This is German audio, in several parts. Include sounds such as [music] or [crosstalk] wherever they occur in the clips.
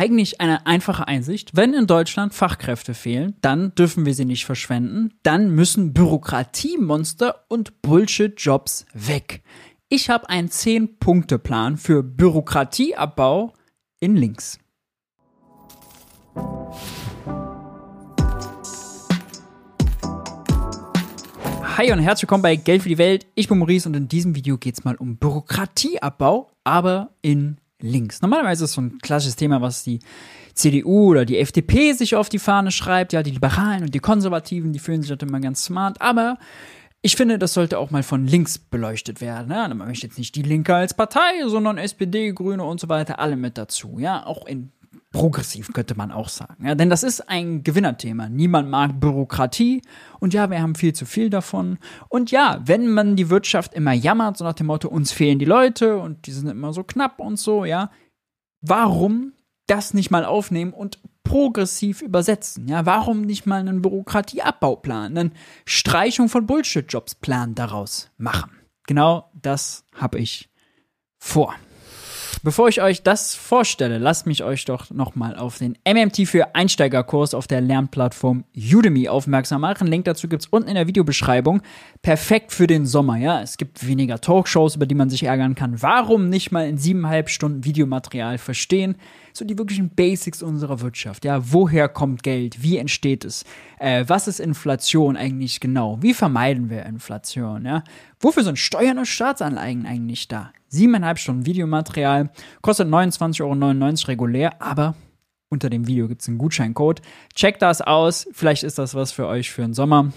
eigentlich eine einfache Einsicht. Wenn in Deutschland Fachkräfte fehlen, dann dürfen wir sie nicht verschwenden. Dann müssen Bürokratiemonster und Bullshit-Jobs weg. Ich habe einen 10-Punkte-Plan für Bürokratieabbau in Links. Hi und herzlich willkommen bei Geld für die Welt. Ich bin Maurice und in diesem Video geht es mal um Bürokratieabbau, aber in links. Normalerweise ist es so ein klassisches Thema, was die CDU oder die FDP sich auf die Fahne schreibt. Ja, die Liberalen und die Konservativen, die fühlen sich halt immer ganz smart. Aber ich finde, das sollte auch mal von links beleuchtet werden. Ja, man möchte jetzt nicht die Linke als Partei, sondern SPD, Grüne und so weiter, alle mit dazu. Ja, auch in progressiv könnte man auch sagen. Ja, denn das ist ein Gewinnerthema. Niemand mag Bürokratie und ja, wir haben viel zu viel davon. Und ja, wenn man die Wirtschaft immer jammert, so nach dem Motto, uns fehlen die Leute und die sind immer so knapp und so, ja, warum das nicht mal aufnehmen und progressiv übersetzen? Ja, warum nicht mal einen Bürokratieabbauplan, einen Streichung von Bullshit-Jobs-Plan daraus machen? Genau das habe ich vor. Bevor ich euch das vorstelle, lasst mich euch doch nochmal auf den MMT für Einsteigerkurs auf der Lernplattform Udemy aufmerksam machen. Link dazu gibt's unten in der Videobeschreibung. Perfekt für den Sommer, ja. Es gibt weniger Talkshows, über die man sich ärgern kann. Warum nicht mal in siebeneinhalb Stunden Videomaterial verstehen? so die wirklichen Basics unserer Wirtschaft. Ja, woher kommt Geld? Wie entsteht es? Äh, was ist Inflation eigentlich genau? Wie vermeiden wir Inflation? Ja, wofür sind Steuern und Staatsanleihen eigentlich da? Siebeneinhalb Stunden Videomaterial, kostet 29,99 Euro regulär, aber unter dem Video gibt es einen Gutscheincode. Checkt das aus, vielleicht ist das was für euch für den Sommer.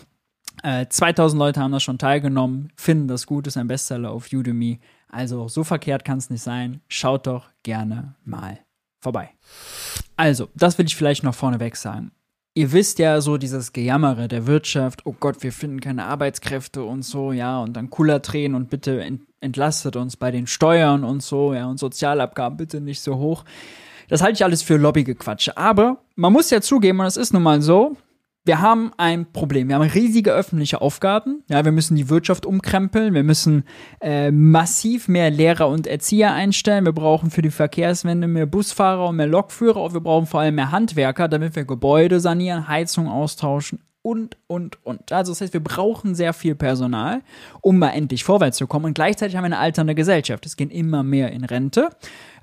Äh, 2000 Leute haben da schon teilgenommen, finden das gut, ist ein Bestseller auf Udemy. Also so verkehrt kann es nicht sein. Schaut doch gerne mal vorbei. Also, das will ich vielleicht noch vorneweg sagen. Ihr wisst ja so dieses Gejammere der Wirtschaft, oh Gott, wir finden keine Arbeitskräfte und so, ja, und dann cooler drehen und bitte entlastet uns bei den Steuern und so, ja, und Sozialabgaben bitte nicht so hoch. Das halte ich alles für Lobbygequatsche. Aber man muss ja zugeben, und es ist nun mal so, wir haben ein Problem. Wir haben riesige öffentliche Aufgaben. Ja, wir müssen die Wirtschaft umkrempeln. Wir müssen äh, massiv mehr Lehrer und Erzieher einstellen. Wir brauchen für die Verkehrswende mehr Busfahrer und mehr Lokführer. Und wir brauchen vor allem mehr Handwerker, damit wir Gebäude sanieren, Heizung austauschen und, und, und. Also das heißt, wir brauchen sehr viel Personal, um mal endlich vorwärts zu kommen. Und gleichzeitig haben wir eine alternde Gesellschaft. Es gehen immer mehr in Rente,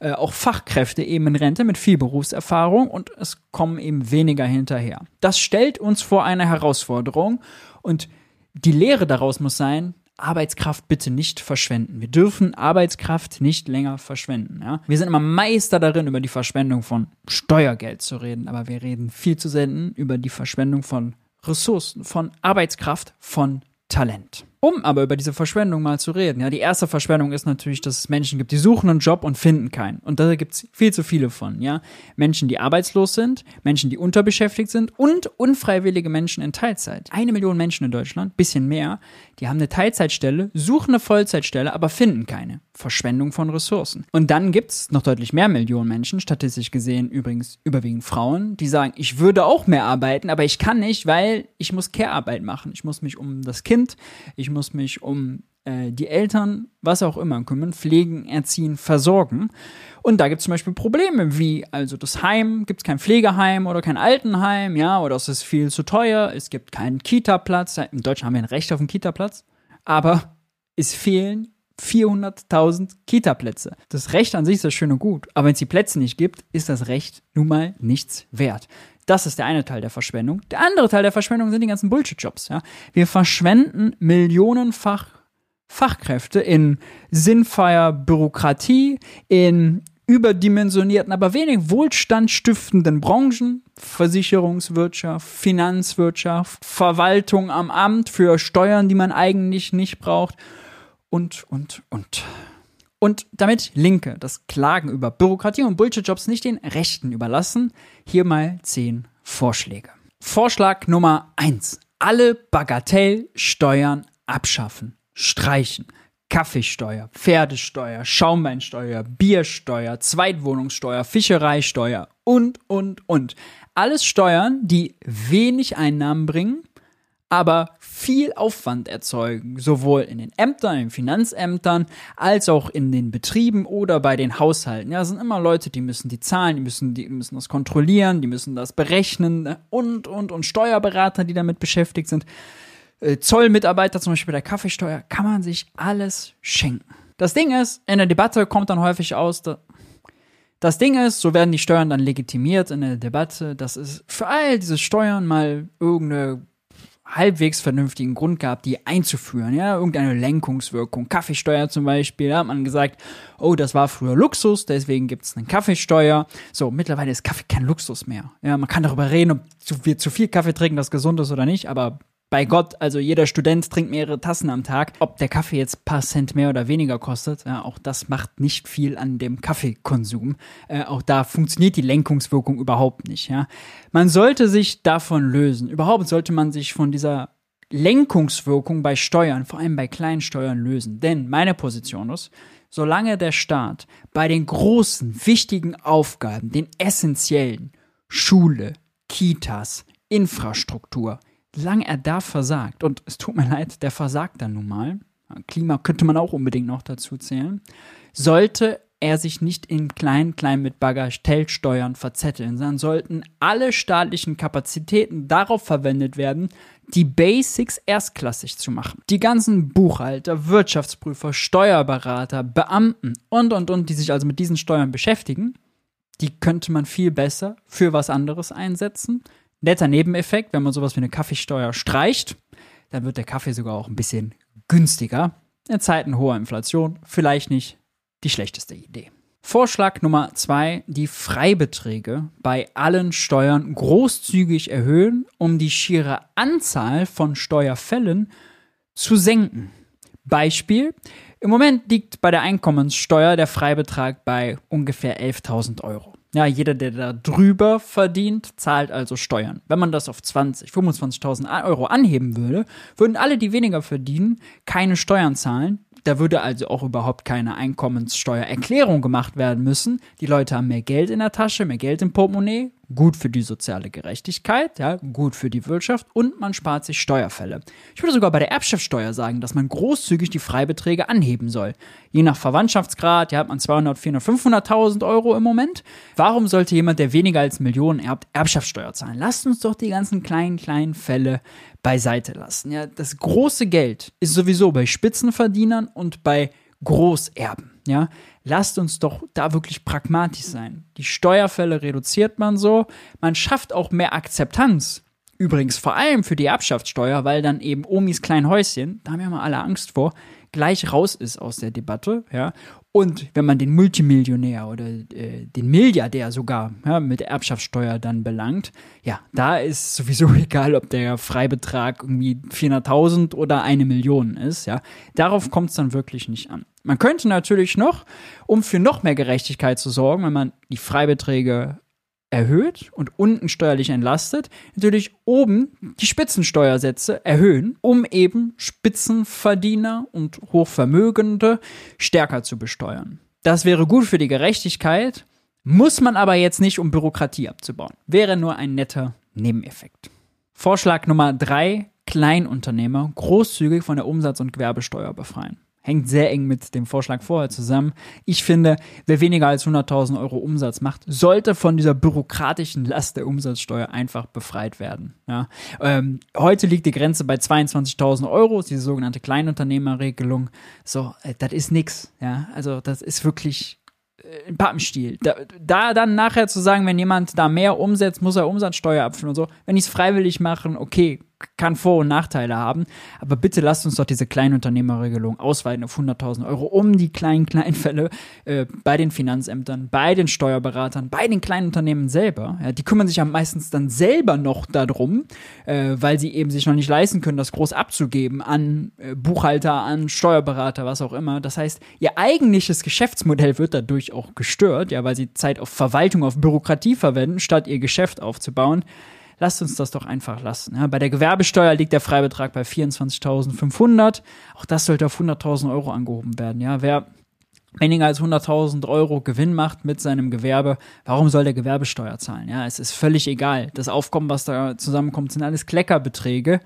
äh, auch Fachkräfte eben in Rente mit viel Berufserfahrung und es kommen eben weniger hinterher. Das stellt uns vor eine Herausforderung und die Lehre daraus muss sein, Arbeitskraft bitte nicht verschwenden. Wir dürfen Arbeitskraft nicht länger verschwenden. Ja? Wir sind immer Meister darin, über die Verschwendung von Steuergeld zu reden, aber wir reden viel zu selten über die Verschwendung von Ressourcen, von Arbeitskraft, von Talent. Um aber über diese Verschwendung mal zu reden. Ja, die erste Verschwendung ist natürlich, dass es Menschen gibt, die suchen einen Job und finden keinen. Und da gibt es viel zu viele von. Ja, Menschen, die arbeitslos sind, Menschen, die unterbeschäftigt sind und unfreiwillige Menschen in Teilzeit. Eine Million Menschen in Deutschland, bisschen mehr, die haben eine Teilzeitstelle, suchen eine Vollzeitstelle, aber finden keine. Verschwendung von Ressourcen. Und dann gibt es noch deutlich mehr Millionen Menschen, statistisch gesehen übrigens überwiegend Frauen, die sagen, ich würde auch mehr arbeiten, aber ich kann nicht, weil ich muss Care-Arbeit machen. Ich muss mich um das Kind, ich ich muss mich um äh, die Eltern, was auch immer kümmern, pflegen, erziehen, versorgen. Und da gibt es zum Beispiel Probleme, wie also das Heim, gibt es kein Pflegeheim oder kein Altenheim, ja, oder es ist viel zu teuer, es gibt keinen Kita-Platz. In Deutschland haben wir ein Recht auf einen Kita-Platz, aber es fehlen 400.000 Kita-Plätze. Das Recht an sich ist das schön und gut, aber wenn es die Plätze nicht gibt, ist das Recht nun mal nichts wert. Das ist der eine Teil der Verschwendung. Der andere Teil der Verschwendung sind die ganzen Bullshit-Jobs. Ja? Wir verschwenden millionenfach Fachkräfte in sinnfreier Bürokratie, in überdimensionierten, aber wenig wohlstandstiftenden Branchen, Versicherungswirtschaft, Finanzwirtschaft, Verwaltung am Amt für Steuern, die man eigentlich nicht braucht und, und, und. Und damit Linke das Klagen über Bürokratie und Bullshit-Jobs nicht den Rechten überlassen, hier mal zehn Vorschläge. Vorschlag Nummer eins: Alle Bagatellsteuern abschaffen, streichen. Kaffeesteuer, Pferdesteuer, Schaumweinsteuer, Biersteuer, Zweitwohnungssteuer, Fischereisteuer und, und, und. Alles Steuern, die wenig Einnahmen bringen, aber viel Aufwand erzeugen, sowohl in den Ämtern, in den Finanzämtern, als auch in den Betrieben oder bei den Haushalten. Ja, sind immer Leute, die müssen die zahlen, die müssen, die müssen das kontrollieren, die müssen das berechnen und, und, und Steuerberater, die damit beschäftigt sind. Äh, Zollmitarbeiter, zum Beispiel bei der Kaffeesteuer, kann man sich alles schenken. Das Ding ist, in der Debatte kommt dann häufig aus, das Ding ist, so werden die Steuern dann legitimiert in der Debatte, dass es für all diese Steuern mal irgendeine halbwegs vernünftigen Grund gab, die einzuführen, ja, irgendeine Lenkungswirkung. Kaffeesteuer zum Beispiel, da hat man gesagt, oh, das war früher Luxus, deswegen gibt es eine Kaffeesteuer. So, mittlerweile ist Kaffee kein Luxus mehr. Ja, man kann darüber reden, ob wir zu viel Kaffee trinken, das gesund ist oder nicht, aber bei Gott, also jeder Student trinkt mehrere Tassen am Tag. Ob der Kaffee jetzt paar Cent mehr oder weniger kostet, ja, auch das macht nicht viel an dem Kaffeekonsum. Äh, auch da funktioniert die Lenkungswirkung überhaupt nicht. Ja. Man sollte sich davon lösen. Überhaupt sollte man sich von dieser Lenkungswirkung bei Steuern, vor allem bei kleinen Steuern, lösen. Denn meine Position ist, solange der Staat bei den großen, wichtigen Aufgaben, den essentiellen, Schule, Kitas, Infrastruktur, solange er da versagt, und es tut mir leid, der versagt dann nun mal, Klima könnte man auch unbedingt noch dazu zählen, sollte er sich nicht in klein, klein mit Bagatellsteuern verzetteln, sondern sollten alle staatlichen Kapazitäten darauf verwendet werden, die Basics erstklassig zu machen. Die ganzen Buchhalter, Wirtschaftsprüfer, Steuerberater, Beamten und, und, und, die sich also mit diesen Steuern beschäftigen, die könnte man viel besser für was anderes einsetzen, Netter Nebeneffekt, wenn man sowas wie eine Kaffeesteuer streicht, dann wird der Kaffee sogar auch ein bisschen günstiger. In Zeiten hoher Inflation vielleicht nicht die schlechteste Idee. Vorschlag Nummer zwei, die Freibeträge bei allen Steuern großzügig erhöhen, um die schiere Anzahl von Steuerfällen zu senken. Beispiel, im Moment liegt bei der Einkommenssteuer der Freibetrag bei ungefähr 11.000 Euro. Ja, jeder, der da drüber verdient, zahlt also Steuern. Wenn man das auf 20, 25.000 Euro anheben würde, würden alle, die weniger verdienen, keine Steuern zahlen. Da würde also auch überhaupt keine Einkommenssteuererklärung gemacht werden müssen. Die Leute haben mehr Geld in der Tasche, mehr Geld im Portemonnaie, gut für die soziale Gerechtigkeit, ja, gut für die Wirtschaft und man spart sich Steuerfälle. Ich würde sogar bei der Erbschaftssteuer sagen, dass man großzügig die Freibeträge anheben soll. Je nach Verwandtschaftsgrad, ja, hat man 200, 400, 500.000 Euro im Moment. Warum sollte jemand, der weniger als Millionen erbt, Erbschaftssteuer zahlen? Lasst uns doch die ganzen kleinen, kleinen Fälle beiseite lassen. Ja, das große Geld ist sowieso bei Spitzenverdienern und bei Großerben. Ja, lasst uns doch da wirklich pragmatisch sein. Die Steuerfälle reduziert man so, man schafft auch mehr Akzeptanz. Übrigens vor allem für die Erbschaftssteuer, weil dann eben Omis klein Häuschen, da haben ja mal alle Angst vor, gleich raus ist aus der Debatte, ja. Und wenn man den Multimillionär oder äh, den Milliardär sogar ja, mit Erbschaftssteuer dann belangt, ja, da ist sowieso [laughs] egal, ob der Freibetrag irgendwie 400.000 oder eine Million ist, ja. Darauf kommt es dann wirklich nicht an. Man könnte natürlich noch, um für noch mehr Gerechtigkeit zu sorgen, wenn man die Freibeträge erhöht und unten steuerlich entlastet, natürlich oben die Spitzensteuersätze erhöhen, um eben Spitzenverdiener und Hochvermögende stärker zu besteuern. Das wäre gut für die Gerechtigkeit, muss man aber jetzt nicht, um Bürokratie abzubauen. Wäre nur ein netter Nebeneffekt. Vorschlag Nummer drei: Kleinunternehmer großzügig von der Umsatz- und Gewerbesteuer befreien hängt sehr eng mit dem Vorschlag vorher zusammen. Ich finde, wer weniger als 100.000 Euro Umsatz macht, sollte von dieser bürokratischen Last der Umsatzsteuer einfach befreit werden. Ja. Ähm, heute liegt die Grenze bei 22.000 Euro, diese sogenannte Kleinunternehmerregelung. So, äh, das ist nix. Ja, also das ist wirklich äh, ein Pappenstiel. Da, da, dann nachher zu sagen, wenn jemand da mehr umsetzt, muss er Umsatzsteuer abführen und so. Wenn ich es freiwillig machen, okay, kann Vor- und Nachteile haben. Aber bitte lasst uns doch diese Kleinunternehmerregelung ausweiten auf 100.000 Euro, um die kleinen, kleinen Fälle äh, bei den Finanzämtern, bei den Steuerberatern, bei den kleinen Unternehmen selber. Ja, die kümmern sich ja meistens dann selber noch darum, äh, weil sie eben sich noch nicht leisten können, das groß abzugeben an äh, Buchhalter, an Steuerberater, was auch immer. Das heißt, ihr eigentliches Geschäftsmodell wird dadurch auch gestört, ja, weil sie Zeit auf Verwaltung, auf Bürokratie verwenden, statt ihr Geschäft aufzubauen lasst uns das doch einfach lassen. Ja, bei der Gewerbesteuer liegt der Freibetrag bei 24.500. Auch das sollte auf 100.000 Euro angehoben werden. Ja, wer weniger als 100.000 Euro Gewinn macht mit seinem Gewerbe, warum soll der Gewerbesteuer zahlen? Ja, es ist völlig egal. Das Aufkommen, was da zusammenkommt, sind alles Kleckerbeträge.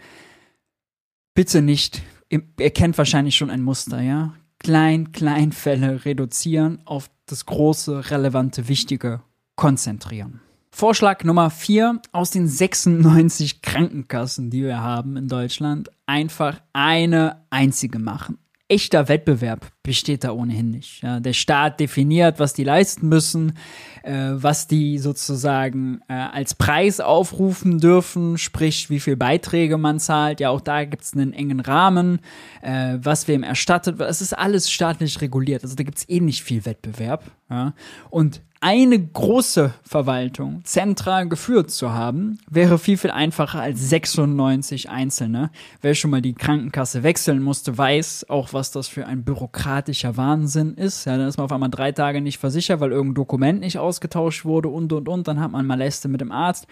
bitte nicht, ihr kennt wahrscheinlich schon ein Muster, ja? Klein, Kleinfälle reduzieren, auf das große, relevante, wichtige konzentrieren. Vorschlag Nummer vier aus den 96 Krankenkassen, die wir haben in Deutschland, einfach eine einzige machen echter Wettbewerb besteht da ohnehin nicht. Ja, der Staat definiert, was die leisten müssen, äh, was die sozusagen äh, als Preis aufrufen dürfen, sprich wie viel Beiträge man zahlt. Ja, auch da gibt es einen engen Rahmen, äh, was wem erstattet wird. Es ist alles staatlich reguliert. Also da gibt es eh nicht viel Wettbewerb. Ja. Und eine große Verwaltung zentral geführt zu haben, wäre viel, viel einfacher als 96 einzelne. Wer schon mal die Krankenkasse wechseln musste, weiß auch, was das für ein bürokratischer Wahnsinn ist. Ja, dann ist man auf einmal drei Tage nicht versichert, weil irgendein Dokument nicht ausgetauscht wurde und, und, und. Dann hat man Maleste mit dem Arzt.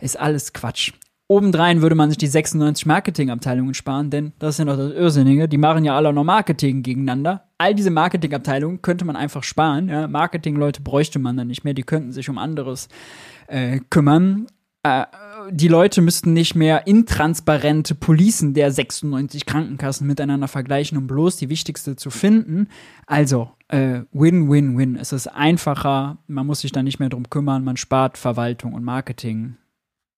Ist alles Quatsch. Obendrein würde man sich die 96 Marketingabteilungen sparen, denn das sind doch das Irrsinnige. Die machen ja alle noch Marketing gegeneinander. All diese Marketingabteilungen könnte man einfach sparen. Ja? Marketingleute bräuchte man dann nicht mehr. Die könnten sich um anderes äh, kümmern. Äh, die Leute müssten nicht mehr intransparente Policen der 96 Krankenkassen miteinander vergleichen, um bloß die wichtigste zu finden. Also, äh, Win-Win-Win. Es ist einfacher, man muss sich da nicht mehr drum kümmern, man spart Verwaltung und Marketing.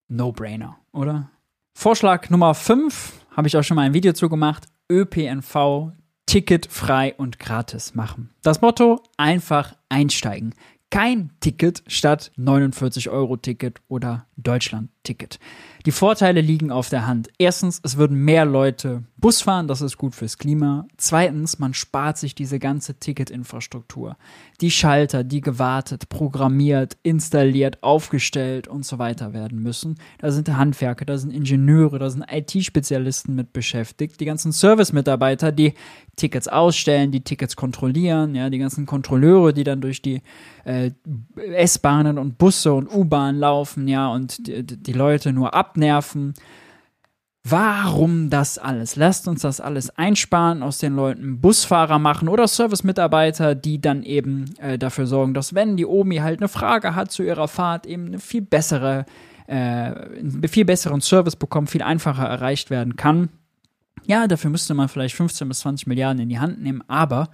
No-Brainer oder? Vorschlag Nummer 5 habe ich auch schon mal ein Video zu gemacht. ÖPNV ticketfrei und gratis machen. Das Motto: einfach einsteigen. Kein Ticket statt 49 Euro Ticket oder Deutschland Ticket. Die Vorteile liegen auf der Hand. Erstens, es würden mehr Leute Bus fahren, das ist gut fürs Klima. Zweitens, man spart sich diese ganze Ticketinfrastruktur. Die Schalter, die gewartet, programmiert, installiert, aufgestellt und so weiter werden müssen. Da sind Handwerker, da sind Ingenieure, da sind IT-Spezialisten mit beschäftigt, die ganzen Service-Mitarbeiter, die Tickets ausstellen, die Tickets kontrollieren, ja, die ganzen Kontrolleure, die dann durch die äh, S-Bahnen und Busse und U-Bahnen laufen, ja, und die, die Leute nur abnerven. Warum das alles? Lasst uns das alles einsparen, aus den Leuten Busfahrer machen oder Service-Mitarbeiter, die dann eben äh, dafür sorgen, dass wenn die Omi halt eine Frage hat zu ihrer Fahrt, eben eine viel bessere, äh, einen viel besseren Service bekommt, viel einfacher erreicht werden kann. Ja, dafür müsste man vielleicht 15 bis 20 Milliarden in die Hand nehmen, aber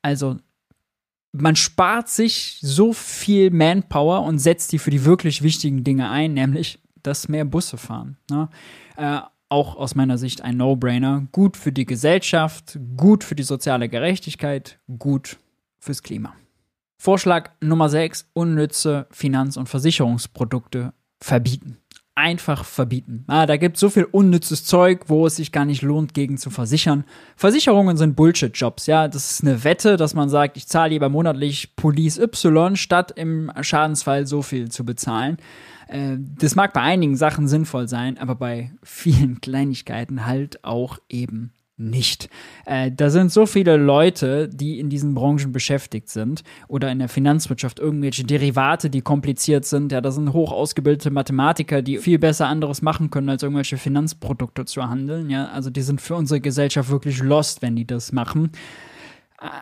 also man spart sich so viel Manpower und setzt die für die wirklich wichtigen Dinge ein, nämlich dass mehr Busse fahren. Ne? Äh, auch aus meiner Sicht ein No-Brainer. Gut für die Gesellschaft, gut für die soziale Gerechtigkeit, gut fürs Klima. Vorschlag Nummer 6, unnütze Finanz- und Versicherungsprodukte verbieten einfach verbieten. Ah, da gibt es so viel unnützes Zeug, wo es sich gar nicht lohnt, gegen zu versichern. Versicherungen sind Bullshit-Jobs, ja. Das ist eine Wette, dass man sagt, ich zahle lieber monatlich Police Y, statt im Schadensfall so viel zu bezahlen. Äh, das mag bei einigen Sachen sinnvoll sein, aber bei vielen Kleinigkeiten halt auch eben nicht. Äh, da sind so viele Leute, die in diesen Branchen beschäftigt sind oder in der Finanzwirtschaft irgendwelche Derivate, die kompliziert sind. Ja, da sind hoch ausgebildete Mathematiker, die viel besser anderes machen können, als irgendwelche Finanzprodukte zu handeln. Ja, also die sind für unsere Gesellschaft wirklich lost, wenn die das machen.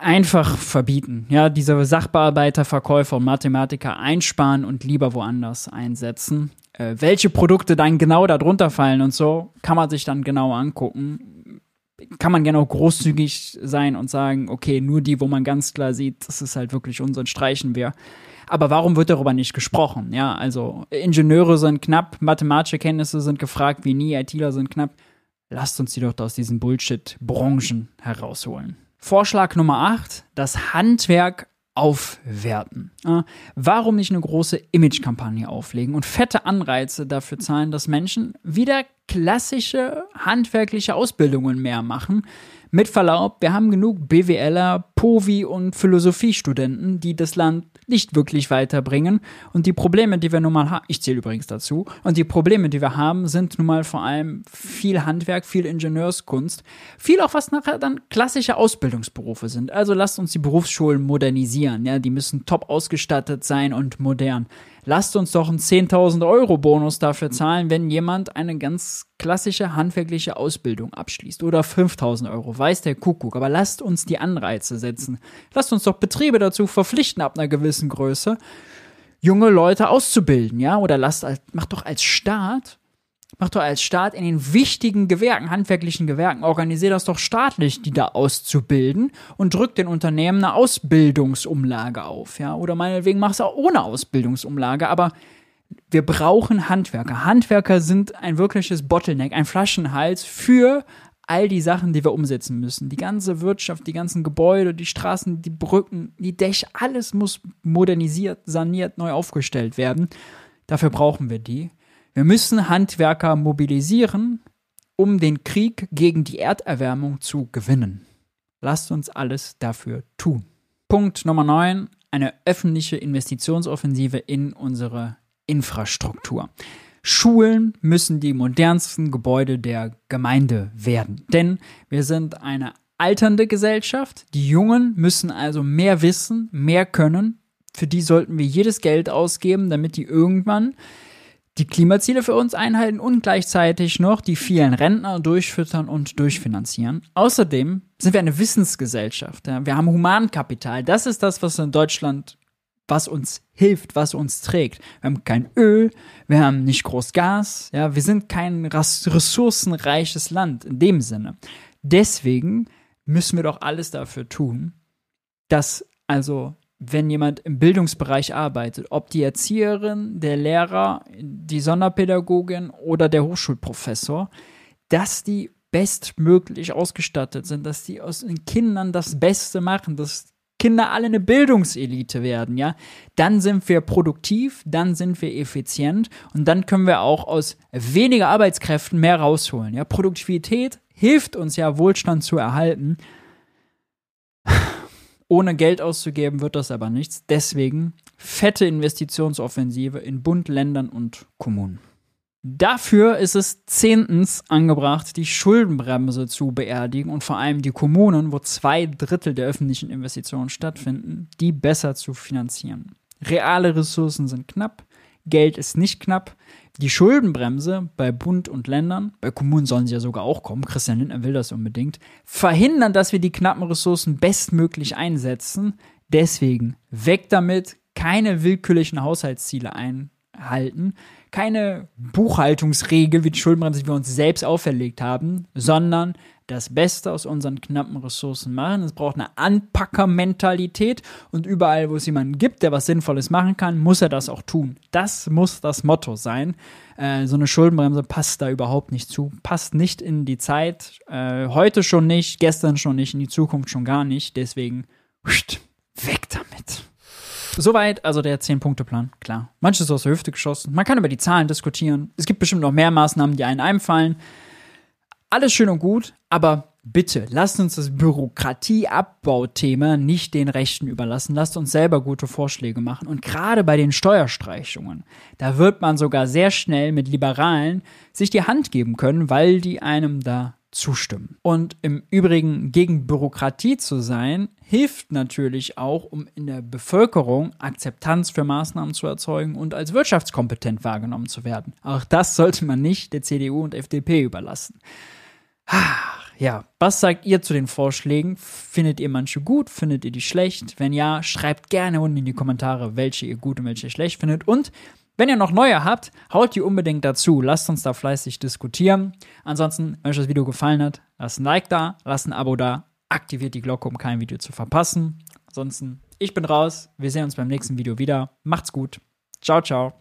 Einfach verbieten. Ja, diese Sachbearbeiter, Verkäufer und Mathematiker einsparen und lieber woanders einsetzen. Äh, welche Produkte dann genau darunter fallen und so, kann man sich dann genau angucken kann man gerne auch großzügig sein und sagen, okay, nur die, wo man ganz klar sieht, das ist halt wirklich unseren streichen wir. Aber warum wird darüber nicht gesprochen? Ja, also Ingenieure sind knapp, mathematische Kenntnisse sind gefragt wie nie, ITler sind knapp. Lasst uns die doch aus diesen Bullshit-Branchen herausholen. Vorschlag Nummer 8, das Handwerk aufwerten. warum nicht eine große Image-Kampagne auflegen und fette Anreize dafür zahlen, dass Menschen wieder klassische handwerkliche Ausbildungen mehr machen, mit Verlaub, wir haben genug BWLer, Povi und Philosophiestudenten, die das Land nicht wirklich weiterbringen. Und die Probleme, die wir nun mal haben, ich zähle übrigens dazu, und die Probleme, die wir haben, sind nun mal vor allem viel Handwerk, viel Ingenieurskunst, viel auch was nachher dann klassische Ausbildungsberufe sind. Also lasst uns die Berufsschulen modernisieren, ja, die müssen top ausgestattet sein und modern lasst uns doch einen 10.000 Euro Bonus dafür zahlen, wenn jemand eine ganz klassische handwerkliche Ausbildung abschließt oder 5.000 Euro, weiß der Kuckuck, aber lasst uns die Anreize setzen. Lasst uns doch Betriebe dazu verpflichten ab einer gewissen Größe, junge Leute auszubilden, ja, oder lasst, macht doch als Staat mach doch als Staat in den wichtigen Gewerken, handwerklichen Gewerken, organisier das doch staatlich, die da auszubilden und drück den Unternehmen eine Ausbildungsumlage auf, ja. Oder meinetwegen mach es auch ohne Ausbildungsumlage, aber wir brauchen Handwerker. Handwerker sind ein wirkliches Bottleneck, ein Flaschenhals für all die Sachen, die wir umsetzen müssen. Die ganze Wirtschaft, die ganzen Gebäude, die Straßen, die Brücken, die Dächer, alles muss modernisiert, saniert, neu aufgestellt werden. Dafür brauchen wir die. Wir müssen Handwerker mobilisieren, um den Krieg gegen die Erderwärmung zu gewinnen. Lasst uns alles dafür tun. Punkt Nummer 9. Eine öffentliche Investitionsoffensive in unsere Infrastruktur. Schulen müssen die modernsten Gebäude der Gemeinde werden. Denn wir sind eine alternde Gesellschaft. Die Jungen müssen also mehr wissen, mehr können. Für die sollten wir jedes Geld ausgeben, damit die irgendwann die Klimaziele für uns einhalten und gleichzeitig noch die vielen Rentner durchfüttern und durchfinanzieren. Außerdem sind wir eine Wissensgesellschaft. Wir haben Humankapital. Das ist das, was in Deutschland was uns hilft, was uns trägt. Wir haben kein Öl, wir haben nicht groß Gas, ja, wir sind kein ressourcenreiches Land in dem Sinne. Deswegen müssen wir doch alles dafür tun, dass also wenn jemand im Bildungsbereich arbeitet, ob die Erzieherin, der Lehrer, die Sonderpädagogin oder der Hochschulprofessor, dass die bestmöglich ausgestattet sind, dass die aus den Kindern das Beste machen, dass Kinder alle eine Bildungselite werden, ja, dann sind wir produktiv, dann sind wir effizient und dann können wir auch aus weniger Arbeitskräften mehr rausholen. Ja, Produktivität hilft uns ja, Wohlstand zu erhalten. Ohne Geld auszugeben wird das aber nichts. Deswegen fette Investitionsoffensive in Bund, Ländern und Kommunen. Dafür ist es zehntens angebracht, die Schuldenbremse zu beerdigen und vor allem die Kommunen, wo zwei Drittel der öffentlichen Investitionen stattfinden, die besser zu finanzieren. Reale Ressourcen sind knapp, Geld ist nicht knapp. Die Schuldenbremse bei Bund und Ländern, bei Kommunen sollen sie ja sogar auch kommen, Christian Lindner will das unbedingt, verhindern, dass wir die knappen Ressourcen bestmöglich einsetzen. Deswegen weg damit, keine willkürlichen Haushaltsziele einhalten keine Buchhaltungsregel wie die Schuldenbremse, die wir uns selbst auferlegt haben, sondern das Beste aus unseren knappen Ressourcen machen. Es braucht eine Anpackermentalität und überall, wo es jemanden gibt, der was Sinnvolles machen kann, muss er das auch tun. Das muss das Motto sein. Äh, so eine Schuldenbremse passt da überhaupt nicht zu, passt nicht in die Zeit. Äh, heute schon nicht, gestern schon nicht, in die Zukunft schon gar nicht. Deswegen weg damit. Soweit also der 10-Punkte-Plan, klar. Manches aus der Hüfte geschossen. Man kann über die Zahlen diskutieren. Es gibt bestimmt noch mehr Maßnahmen, die einen einfallen. Alles schön und gut, aber bitte lasst uns das Bürokratieabbauthema nicht den Rechten überlassen. Lasst uns selber gute Vorschläge machen. Und gerade bei den Steuerstreichungen, da wird man sogar sehr schnell mit Liberalen sich die Hand geben können, weil die einem da zustimmen. Und im Übrigen gegen Bürokratie zu sein, hilft natürlich auch, um in der Bevölkerung Akzeptanz für Maßnahmen zu erzeugen und als wirtschaftskompetent wahrgenommen zu werden. Auch das sollte man nicht der CDU und FDP überlassen. Ja, was sagt ihr zu den Vorschlägen? Findet ihr manche gut? Findet ihr die schlecht? Wenn ja, schreibt gerne unten in die Kommentare, welche ihr gut und welche schlecht findet. Und wenn ihr noch neue habt, haut die unbedingt dazu. Lasst uns da fleißig diskutieren. Ansonsten, wenn euch das Video gefallen hat, lasst ein Like da, lasst ein Abo da, aktiviert die Glocke, um kein Video zu verpassen. Ansonsten, ich bin raus. Wir sehen uns beim nächsten Video wieder. Macht's gut. Ciao, ciao.